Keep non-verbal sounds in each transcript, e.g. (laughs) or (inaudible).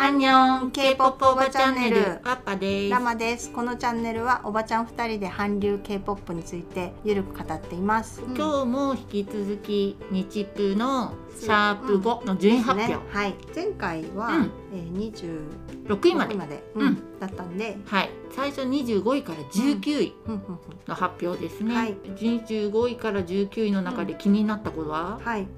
アンニョン K-POP おばチャンネル。パパです。ラマです。このチャンネルはおばちゃん二人で韓流 K-POP についてゆるく語っています。今日も引き続き日プのシャープ5の順位発表、ね、はい。前回は、うん。えー、26 6位まで。まで、うん。うん、だったんで、はい。最初25位から19位うん。うん。の発表ですね、はい。25位から19位の中で気になったことうん、は、はい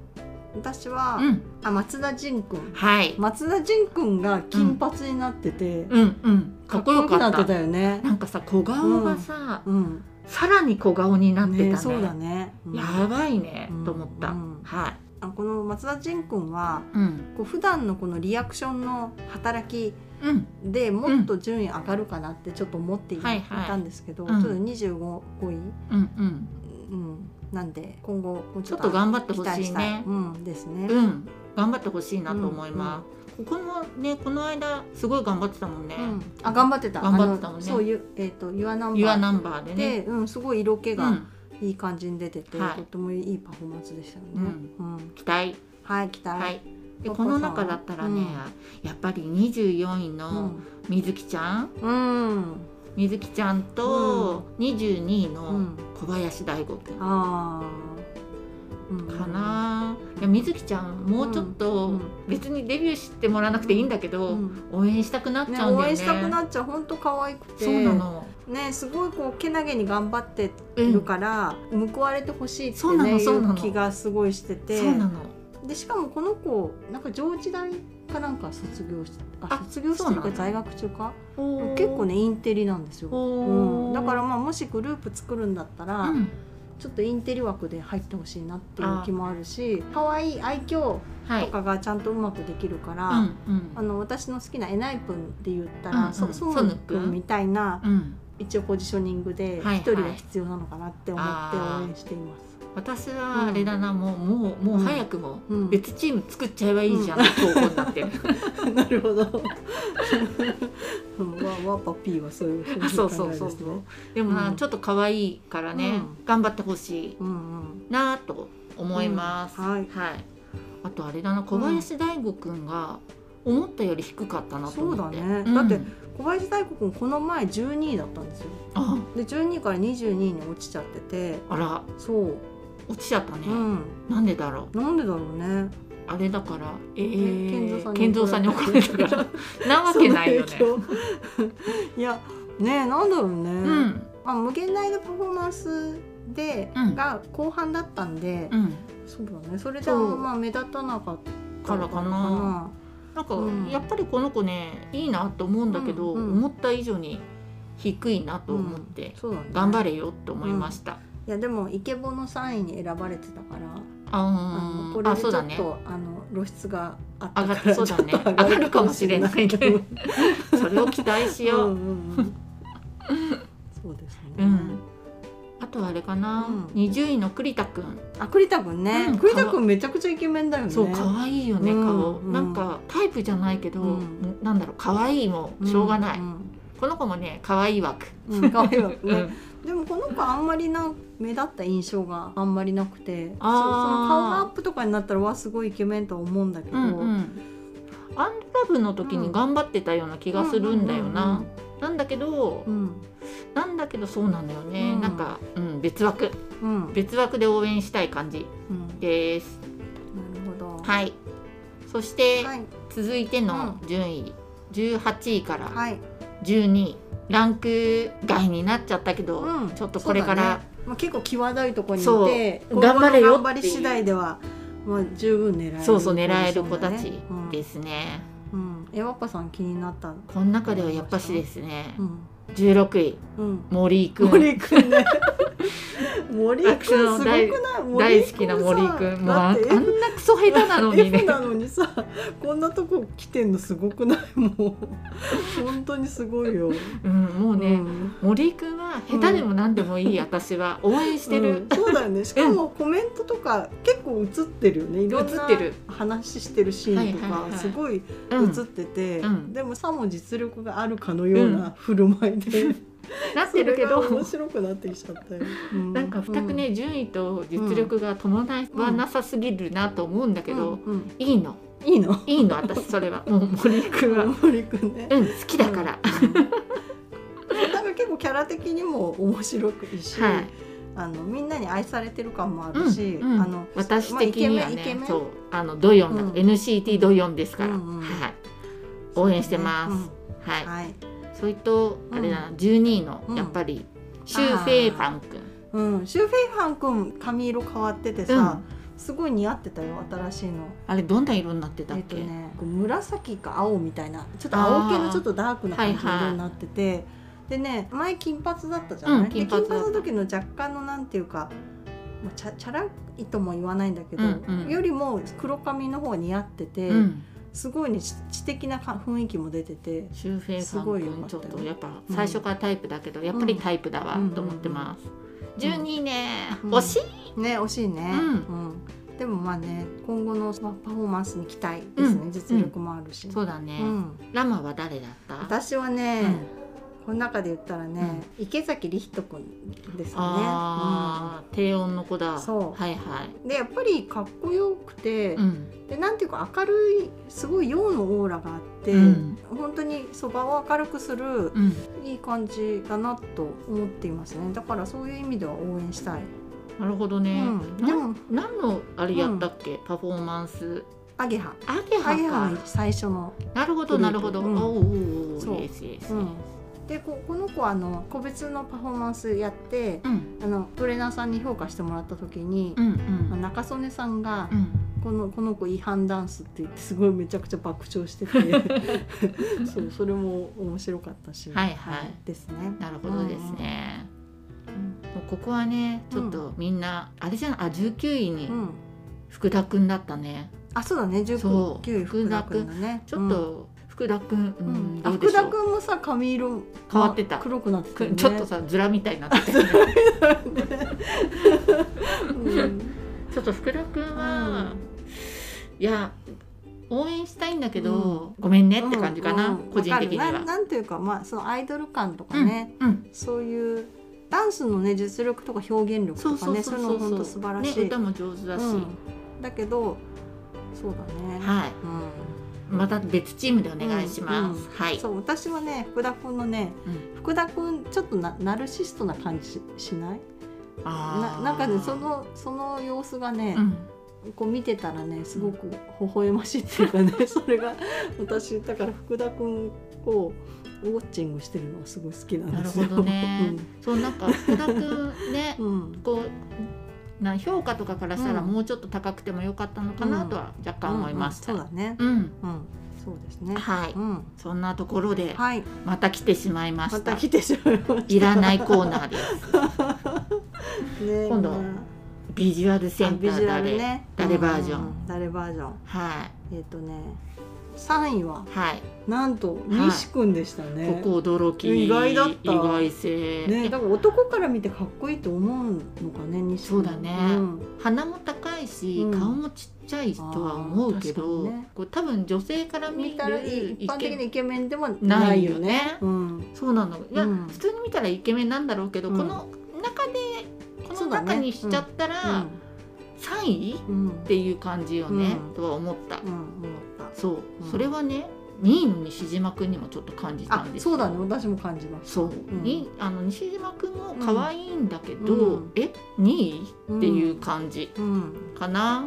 私は、うん。あ松田迅くんはい。松田迅くんが金髪になってて、うん。うん。かっこよかった。なってたよね。なんかさ小顔がさ、うん。さらに小顔になってたね。ねそうだね、うん。やばいね、うん。と思った、うん。はい。あこの松田迅くんはうん。こう普段のこのリアクションの働きうん。でもっと順位上がるかなってちょっと思ってい,、たんですけど、うん。ちょっと25位、うんうん。うん、なんで今後ちょっと頑張ってほしいね。うんですね、うん。頑張ってほしいなと思います、ここもねこの間すごい頑張ってたもんね、うん。あ頑張ってた。頑張ってたもんね。そういうえっ、とユアナンバーユアナンバーでね。で、うん、すごい色気がうん、いい感じに出てて、はい。とてもいいパフォーマンスでしたよね、うん。期待。はい期待、はい。でこの中だったらね、やっぱり24位のみずきちゃんうん、うん、みずきちゃんと22位の小林大吾くん。かな、いやみずきちゃんもうちょっうとん。別にデビューしてもらわなくていいんだけど、うん。応援したくなっちね、ゃうんだよね。応援したくなっちゃう。本当可愛くて。そうなの。ねすごいこうけなげに頑張ってうんるから、報われてほしいってそうなねいう気がすごいしてて。でしかもこの子なんか上智大かなんか卒業しああ卒業してか在学中か？結構ねインテリなんですよ、うん、だからまあもしグループ作るんだったら、うん。ちょっとインテリ枠で入ってほしいなっていう気もあるし可愛い愛嬌はい。とかがちゃんとうまくできるから、うんうん。あの私の好きなエナイプンで言ったら、うんうん。そソソヌみたいなうん。一応ポジショニングではい一人が必要なのかなって思って応援しています。私はあれだな、もうもうもう早くもうん。別チーム作っちゃえばいいじゃんって投稿になってる、(laughs) なるほど。うん。わわパピーはそういうふうそうそうそうそう。でもな、うん。ちょっと可愛いからね、うん。頑張ってほしいうんうん。なと思います、うん。はい。あとあれだな小林大吾くんが思ったより低かったなとそう思って。だね。うん。だって小林大吾君この前12位だったんですよ。あ。で12位から22位に落ちちゃってて、あら。そう。落ちちゃったね、うん。なんでだろう？なんでだろうね。あれだからえー、健三さんに怒られたから。なわけないよね。(laughs) いやねえなんだろうね。うん。まあ無限大のパフォーマンスで、うん。が後半だったんで、うん。そうだね。それでそう。まあ目立たなかったからかな。なんか、うん。やっぱりこの子ねいいなと思うんだけど、うんうん。思った以上に低いなと思って、ね。頑張れよって思いました、いやでもイケボの3位に選ばれてたから、あのこれでちょっとあねあの露出があったからっそうだね。ちょっと (laughs) 上がるかもしれないけねそれを期待しよう、うんうんうん。そうですね。うん。あとあれかな、うん。20位の栗田くん。あ栗田くんね、うん栗田くんめちゃくちゃイケメンだよね。そう可愛いよね、うん顔、うん。なんかタイプじゃないけど、うん。なんだろう可愛いもしょうがない、んこの子もね可愛い枠、うん、可愛いわね。うん。でもこの子あんまりな目立った印象があんまりなくてそうそあーアップとかになったらわすごいイケメンとは思うんだけど、うんうん。アンドラブの時に頑張ってたような気がするんだよな、なんだけどうん。なんだけどそうなんだよね、うん。なんか、うん、別枠。うん。うん別枠で応援したい感じうん。です。なるほど。はい。そして、はい。続いての順位、18位からはい。12位。ランク外になっちゃったけど、うん。ちょっとこれから、まあ、結構際どいところにいて頑張れよ頑張り次第では、まあ、十分狙えるそうそう狙える子たちうん。ですね、うん、えわっぱさん気になった？この中ではやっぱしですね、うん、16位。うん、森井くん。森くんね。(laughs) 森くんすごくない？大好きな森井くん。もうああんソ下手なのに F ね (laughs) なのにさこんなとこ来てんのすごくない？もう。(laughs) 本当にすごいよ、うん、もうね、うん。森井くんは下手でも何でもいい、私は応援してる、うん。そうだよね。しかもコメントとか結構映ってる。よねいろんな映ってる話してるシーンとかすごいうん。映ってて、うん。でもさも実力があるかのような振る舞いで、(laughs) なってるけど。面白くなってきちゃったよ、うなんか全くね、順位と実力が伴わなさすぎるなと思うんだけど、うん。うん。いいの。いいの？いいの私それ (laughs) は。もう森くんは。森くんね。うん好きだから、うん。なんか結構キャラ的にも面白くいいし、はい。あのみんなに愛されてる感もあうんるし、うんあの私的にはね、そう。あのドヨン。だ、うん。NCT ドヨンですから、うんうんはい。応援してます、うん。はい、はい、それとあれだな、12位のうん。やっぱり、シュウ・フェイファン君。うん、シュウ・フェイファン君髪色変わっててさ、すごい似合ってたよ新しいの。あれどんな色になってたっえっとけ、ね、紫か青みたいなちょっと青系のちょっとダークな感じの色になってて、でね前金髪だったじゃない、うんで金髪の時の若干のなんていうかまあチャチャラいとも言わないんだけど、うんうん。よりも黒髪の方が似合ってて、うん、すごいね知知的なか雰囲気も出ててシュウ・フェイフすごいァン君ちょっとやっぱ最初からタイプだけど、やっぱりタイプだわうん。と思ってます、12位ね、うん。惜しい。ね惜しいね、うん。うん。でもまあね今後のまあパフォーマンスに期待ですね、うん。実力もあるし、そうだね、うん。ラマは誰だった？私はね、この中で言ったらね、池崎理人君ですよね。あー低音の子だ。そう。はいはい。うんでやっぱりかっこよくて、うん。でなんていうか明るいすごい陽のオーラがあって、うん。本当にそばを明るくするうん。いい感じだなと思っていますね。だからそういう意味では応援したい。なるほどね、でも何のあれやったっけ、パフォーマンス。アゲハ。アゲハ最初の。なるほどなるほど、うん。おおおおそう。イエスイエス、うんでここの子はあの個別のパフォーマンスやって、うん。あのトレーナーさんに評価してもらった時に、うんうん。中曽根さんが、うん。このこの子違反ダンスって言ってすごいめちゃくちゃ爆笑してて。(laughs) (laughs) そうそれも面白かったし。はいはい。ですね。なるほどですね、うん。もうここはねちょっとみんな、あれじゃんあ19位に福田くんだったね。あそうだね。そう。19位福田君だね。ちょっと福田くん、ううん福田君もさ髪色変わってた。黒くなってね。ちょっとさズラみたいになってた。よね。(laughs) うん。ちょっと福田くん。は、いや応援したいんだけど、ごめんねって感じかな、うん個人的には。わかる。な。なんていうかまあそのアイドル感とかね、うん、そういうダンスのね実力とか表現力とかねそういうの本当素晴らしい、ね、歌も上手だし、うん。だけどそうだね、はい。うんまた別チームでお願いします、うんはい。そう私はね福田君のねうん。福田君ちょっとなナルシストな感じしない？あー。ななんかねそのその様子がね、うん。こう見てたらねすごく微笑ましいっていうかね (laughs) それが私だから福田君をウォッチングしてるのがすごい好きなんなるですよ。ほどね、そうなんか福田くんねうんうん。こうな評価とかからしたらうん。もうちょっと高くてもよかったのかなとは若干思いました、うんうんそうだね。うん。うん、そうですね。はい、うん、そんなところではい、また来てしまいまました。た来てしまいました。いらないコーナーです。(laughs) ね。今度ビジュアルセンタビジュアー誰、ルね。誰バージョン？誰バージョン。はい。えっ、とね、三位ははい、なんとい。西くんでしたね。ここ驚き。意外だった。意外性、ね、だから男から見てかっこいいと思うのかね、西くん。そうだね。ん。鼻も高いし、うん。顔もちっちゃいとは思うけど、ね。こう多分女性から見見たらる一般的なイケメンでもなないいよよね。ね。うん。そうなの。いや、うん。普通に見たらイケメンなんだろうけど、うん。この中でこの中にしちゃったら、3位？うん。うん。っていう感じよね、うん。とは思った、うん、思った。そう、うん。それはね2位の西島君にもちょっと感じたあん、です。そうだね、私も感じます。そう、ん。にあの西島君も可愛いんだけど、うん。え？2位？うんっていう感じうん。かな、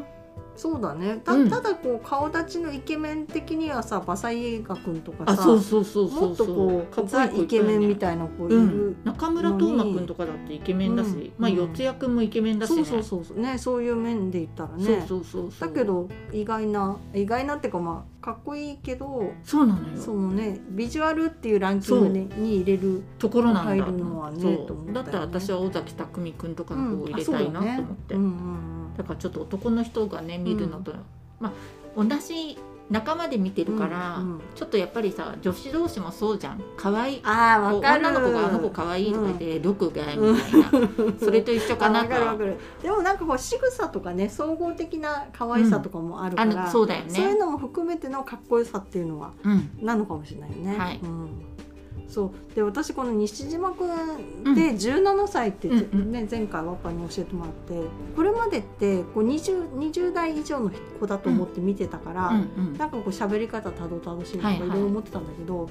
そうだね。た,、うん。ただこう顔立ちのイケメン的にはさ、バサイエガ君とかさ、あそうそうそうそもっとこうザイケメンみたいな子いる。うん、中村斗真君とかだってイケメンだし、うんまあうん。四谷君もイケメンだしね。そうそうそうそう。ね、そういう面で言ったらね。そうそうそうそう。だけど意外な意外なっていうかまあかっこいいけどそうなのよ。そのね。ビジュアルっていうランキングにに入れるところなんだ入るのはねそうと思ったよね。だったら私は尾崎匠君とかの方を入れたいなと思って、うんうんうんだからちょっと男の人がね見るのと、まあ同じ仲間で見てるから、うんうんちょっとやっぱりさ女子同士もそうじゃん。可愛い。ああわかる。女の子があの子可愛いとか言って、どこがみたいな、それと一緒かなと (laughs) でもなんかこう仕草とかね総合的な可愛さとかもあるかあら、のそうだよね。そういうのも含めてのかっこよさっていうのはうん。なのかもしれないよね。はい。うんそう。で私この西島くん。で17歳って、ねうん。前回ワッパに教えてもらってこれまでってこう 20, 20代以上の子だと思って見てたから、うんうん。なんかこう喋り方たどたどしいとかはいいはい。ろいろ思ってたんだけど、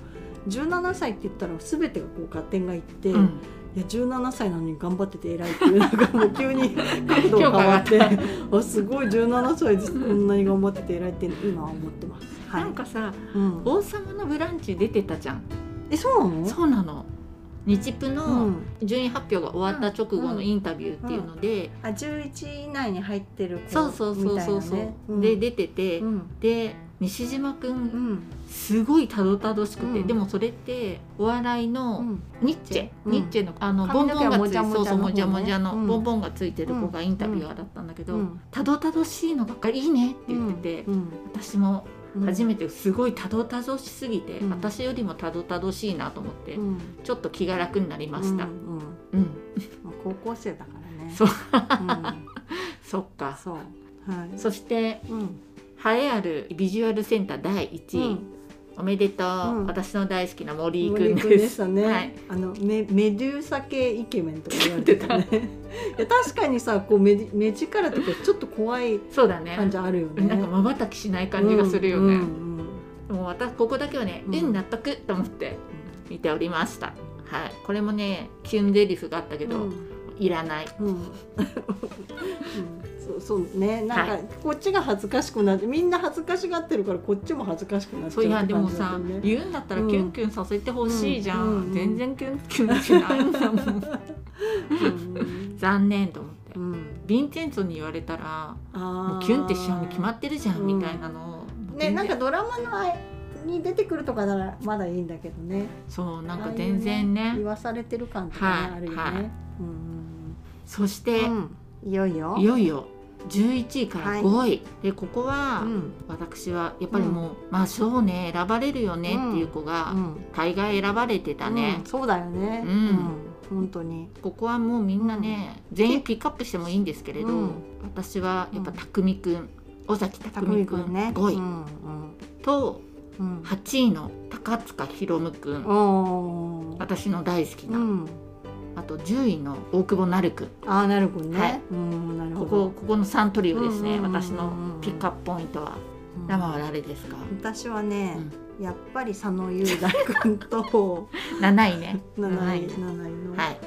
17歳って言ったら全てがこう合点がいって、いうん。や17歳なのに頑張ってて偉いっていうなんかもう急に (laughs) 角度が変わって (laughs) あすごい17歳でこんなに頑張ってて偉いって今は思ってます。はい。なんかさうん「王様のブランチ」出てたじゃんえそうなの？そうなの。日プうのん。順位発表が終わった直後のインタビューっていうので、あ11位以内に入ってる子そうそうそうそうそう、みたいなねうん。で出てて、うん。で西島くうん。んすごいたどたどしくて、うん。でもそれってお笑いの、うん。ニッチェ、うん。ニッチェのあのボンボンがつい毛はもじゃもじゃの方ね。そうそうもじゃもじゃの、うん。ボンボンがついてる子がインタビュアーだったんだけど、うん。たどたどしいのばっかりいいねって言ってて、うん。私もうん初めてすごいたどたどしすぎて、うん。私よりもたどたどしいなと思って、うん。ちょっと気が楽になりました。うんうん。高校生だからね。そう。うん。(laughs) そっか。そう。はい。そしてうん。栄えあるビジュアルセンター第1位、うんおめでとう、うん。私の大好きな森井くんで。したね、はい。あのメメデューサ系イケメンとか言われてたね。いや確かにさこう目地目力とかちょっと怖いそうだね。感じあるよね。なんか瞬きしない感じがするよね。うんうんもう私ここだけはね、ううん。ん、納得と思って見ておりました。はい、これもねキュンデリフがあったけど、うんいらない。うん。うん。そうそうね。なんか、はい。こっちが恥ずかしくなってみんな恥ずかしがってるからこっちも恥ずかしくなっちゃそうういやでもさ言うんだったらキュンキュンさせてほしいじゃん、うん。うん。全然キュンキュンしないん。だもん。うん。残念と思って、うん。ヴィンチェンツォに言われたらももうキュンってしちゃうに決まってるじゃん、うんみたいなの。をねなんかドラマのに出てくるとかならまだいいんだけどね。そうなんか全然ね。言わされてる感とかね、はいあるよね、はい。うんそして、うん。いよいよ。いよいよ11位から5位、でここは、うん。私はやっぱりもう、まあそうね選ばれるよねっていう子が、うん。大概選ばれてたね、うん。そうだよね。うん。本当に。ここはもうみんなね、全員ピックアップしてもいいんですけれど、うん。私はやっぱ匠くん尾崎匠くんね。5位、うんとうん。うん。8位の高塚ひろむくん、私の大好きな、うんあと10位の大久保なるく。んああなるほどね、はい。うんなるほこど。こここの3トリオですね、私のピックアップポイントは。うん。生は誰ですか、私はね、やっぱり佐野雄大君と。(laughs) 7位ね。七位はい七位の、はい。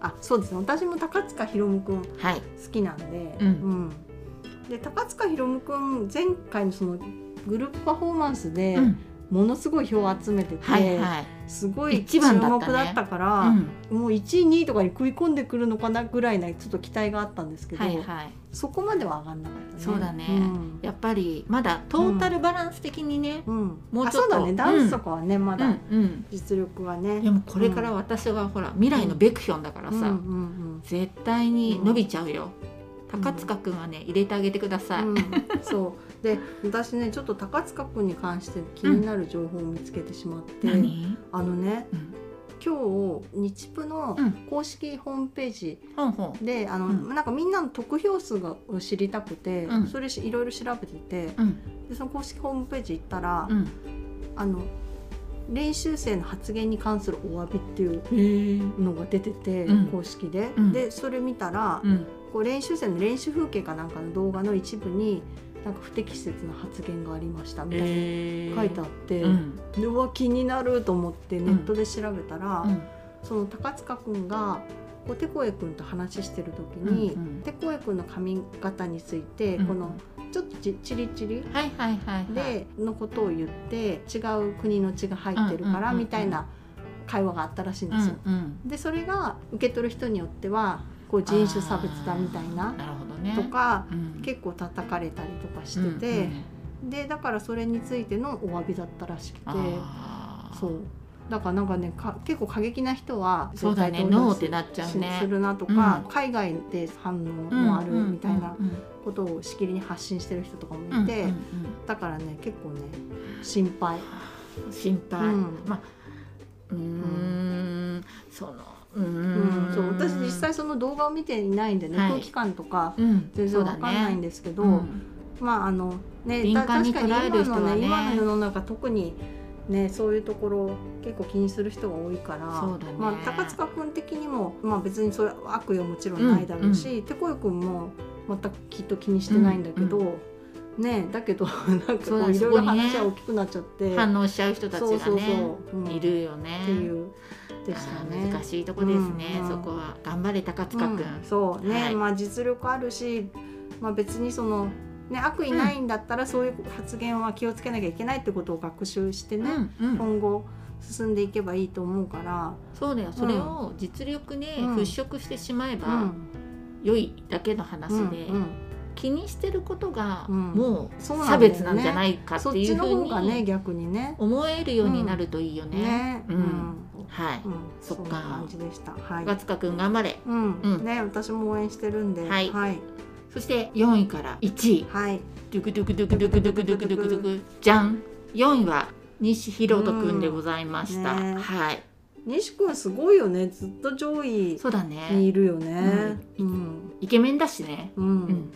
あそうですね。私も高塚ひろむくんはい。好きなんで、うん。で高塚ひろむくん前回のそのグループパフォーマンスでうんものすごい票を集めてて、はいはい、すごい注目だったから、うん。もう1位2位とかに食い込んでくるのかなぐらいなちょっと期待があったんですけど、はいはい。そこまでは上がんなかったね。そうだね。うん。やっぱりまだトータルバランス的にね、うん。もうちょっとね。ダンスとかはね、まうだんうん。実力はね。でもこれから私はほら未来のベクヒョンだからさ、うんうん。絶対に伸びちゃうよ、高塚くんはね入れてあげてください、うん。うんそう。で私ねちょっと高塚君に関して気になる情報を見つけてしまって、何、あのねうん、今日日プのうん。公式ホームページほんほん。で、あのうん。なんかみんなの得票数がを知りたくて、うん。それしいろいろ調べてて。うん。でその公式ホームページ行ったら、うん。あの練習生の発言に関するお詫びっていうのが出てて、うん。公式で、うん。でそれ見たら、うんこう練習生の練習風景かなんかの動画の一部になんか不適切な発言がありましたみたいなえ書いてあって、うん。でうわ気になると思ってネットで調べたら、うん。その高塚くんがこうテコエ君と話してる時に、うんうん。テコエ君の髪型について、うんこのちょっとちチリチリはいはいはいはい。でのことを言って違う国の血が入ってるからみたいな会話があったらしいんですよ。うんうん。でそれが受け取る人によってはこう人種差別だみたいなあーなるほどね。とかうん。結構叩かれたりとかしてて、でだからそれについてのお詫びだったらしくてそう。だからなんかねか結構過激な人はそうだね。ノーってなっちゃうね。しするなとか、うん。海外で反応もあるみたいなことをしきりに発信してる人とかもいて、うんうんうん。だからね結構ね心配。心配、うん。まあうーん。そのうん。ん、そう私実際その動画を見ていないんでね、はい。空気感とかうん。全然わかんないんですけど、うん。まああのね確かに今のね今の世の中特にねそういうところ結構気にする人が多いからね。まあ、高塚君的にも、まあ、別にそういう悪意はもちろんないだろうし、てこい君も全くきっと気にしてないんだけど、うん。ねだけど (laughs) なんかこういろいろ話が大きくなっちゃって、反応しちゃう人たちがねそうそうそう。うん。いるよね。っていうでしたね。難しいとこですね、うん。そこは頑張れ高塚くん、うん。そうね、はい。まあ実力あるし、まあ、別にその、ね、悪意ないんだったらそういう発言は気をつけなきゃいけないってことを学習してね、うんうん。今後進んでいけばいいと思うから、そうだよ。それを実力でうん。払拭してしまえばうん。良いだけの話で、うんうん。気にしてることがうん。もそうう差別なんじゃないかっていうふうに逆にね。思えるようになるといいよね。ね、ううんんはい、うん、そっか。感じでした。はい。高塚くん頑張れ。うん、うん。ね、私も応援してるんで、はい。はい、そして4位から1位。はい、ドゥクドゥクドゥクドゥクドゥクドゥクドゥクドゥクじゃん。4位は西弘人くんでございました、うんね。はい。西君すごいよね、ずっと上位そうだにねいるよね。うん、イケメンだしね。うん、うん。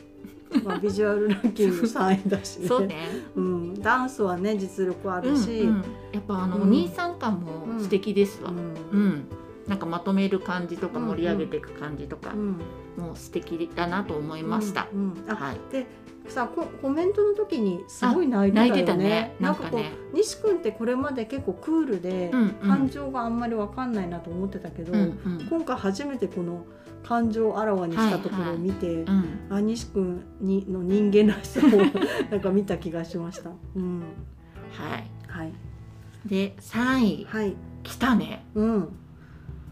まあ、ビジュアルランキング3位だしね。そうね。うん、ダンスはね、実力あうんるし。うんやっぱあの、うん。お兄さん感も素敵ですわ。うん。うん、なんかまとめる感じとかうん盛り上げていく感じとか、うん、もう素敵だなと思いました、うん、うん。あ、はい。で、さ、ココメントの時にすごい泣いてたよね。ね。なんかこね。う、西君ってこれまで結構クールで、うんうん。感情があんまりわかんないなと思ってたけど。うんうん。今回初めてこの感情をあらわにしたところを見て、うん。あ西君にの人間らしさを (laughs) なんか見た気がしました。うん、はい。はい。で3位。はい、来たね。うん。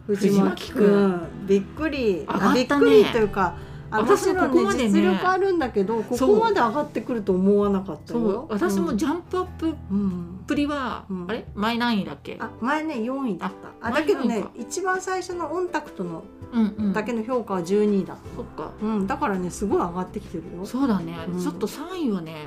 藤藤巻君。びっくり、上がったね。あびっくりというか。あ私ももちろんここまでね。実力あるんだけどここまで上がってくると思わなかったそう。よ。私もうん。ジャンプアップっうん。ぷりは、うん。あれ？前何位だっけ？あ前ね4位だった。あ前だけどね一番最初のオンタクトのうんうんだけの評価は12位だっそっか。た、うん、だからねすごい上がってきてるよ。そうだね、うん。ちょっと3位はね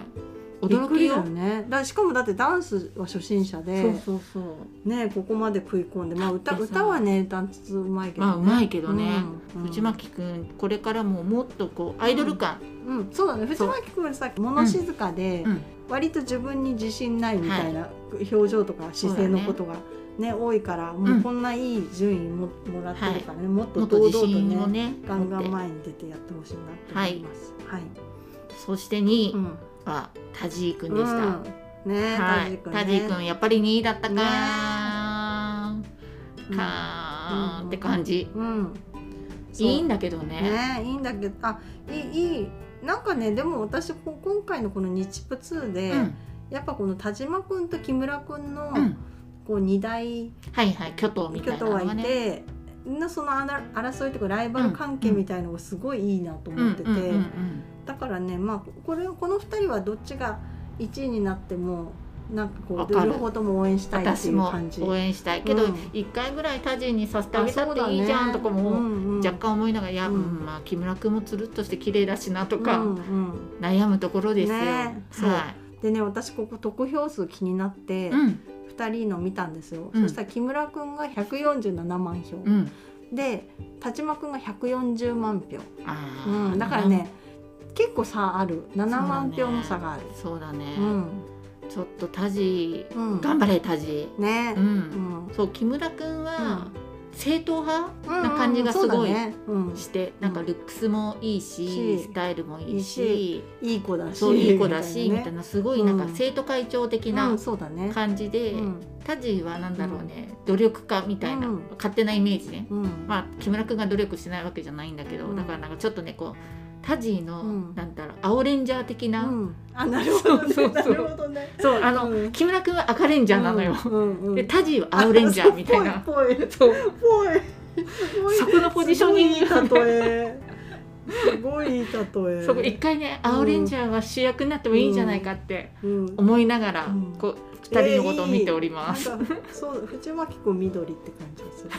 驚きよ。ね。だしかもだってダンスは初心者でそうそうそう。ねここまで食い込んでまあ歌歌はねダンスうまいけど、ね、まあうまいけどね、うん。藤巻くんこれからももっとこうアイドル感、うん、そうだね。藤巻君さ物静かで、うん。割と自分に自信ないみたいな表情とか姿勢のことがね多いからもうこんないい順位ももらってるからね、もっともっと自堂々とねねガンガン前に出てやってほしいなと思います。はい、そして2位。うん。はタジーくんでした、うん。ねはい。タジーね。くんやっぱり2位だったか。ね。ー、かーって感じ、うん、いいんだだけどね。ねいいんだけどあいいいい。なんかねでも私こ今回のこの日プ2で、うん。やっぱこの田島君と木村君の、うんこう二大はいはい巨頭みたいいなのがね。て、のその争いとかライバル関係みたいのがすごいいいなとうん思ってて、だからねまあこれこの2人はどっちが1位になってもなんかこう両方とも応援したいっていう感じ。応援したいけど、うん。一回ぐらいタジーにさせてあげたっていいじゃんとかも若干思いながら、いや、まあ木村君もつるっとして綺麗だしなとか、悩むところですよ。はでね私ここ得票数気になってい。うん。2人の見たんですよ、うん。そしたら木村君が147万票、うん。で田島君が140万票、うん、だからね結構差ある。7万票の差がある。そうだね。うん。ちょっとタジ。ー、うん。頑張れタジ。ね。ー。う。うん。んそう木村君は正統派うんな感じがすごいして、なんかルックスもいいし、しスタイルもいいし、いい子だしそういい子だしみたいななすごいなんかうん。生徒会長的なんそうだね。感じで、うん。タジーはなんだろうね、努力家みたいな、うん。勝手なイメージね。うん。まあ木村君が努力してないわけじゃないんだけど、うん。だからなんかちょっとねこうタジーの、うん。なんだろう青レンジャー的な、うん。あ (laughs) なるほどね。そうそうね。そうあの、うん。木村君は赤レンジャーなのよ、うんうんうん。でタジーは青レンジャーみたいな。ぽいぽいそうぽい。すごい。そこのポジショニング。すごい例え。すごいいい例え。(laughs) そこ一回ね青レンジャーは主役になってもいいんじゃないかってうん。思いながら、うん。こう二人のことを見ております。なんかそう藤巻君緑って感じがする。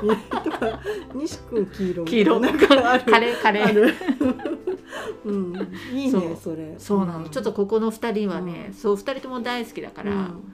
(laughs) とか西君黄色みたいな。黄色。なんかある。カレーカレー。(laughs) うん、いいねそれ。そうなの、ちょっとここの二人はね、うん。そう二人とも大好きだから、うん。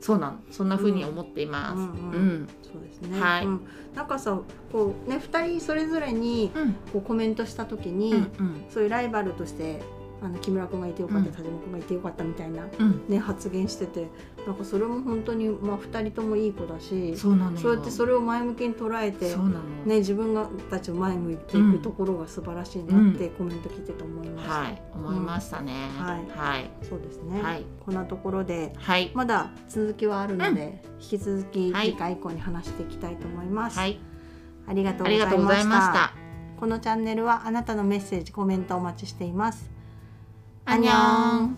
そうなの。そんな風に思っています。うん。ううんん。そうですね。はい。うん。なんかさこうね二人それぞれにうん。こうコメントした時に、うん。うん。そういうライバルとしてあの木村君がいてよかった、うん。田島君がいてよかったみたいな、うん。ね、発言しててなんかそれも本当に、まあ、2人ともいい子だしそうなのよ。そうやってそれを前向きに捉えてそうなの、ね、自分がたちを前向いていくところが素晴らしいなってコメント聞いてて思いました、はい。思いましたね、はい。はい。そうですね、はい。こんなところではい。まだ続きはあるので、引き続きはい。次回以降に話していきたいと思います、はい。ありがとうあございました。このチャンネルはあなたのメッセージコメントお待ちしていますアンニョン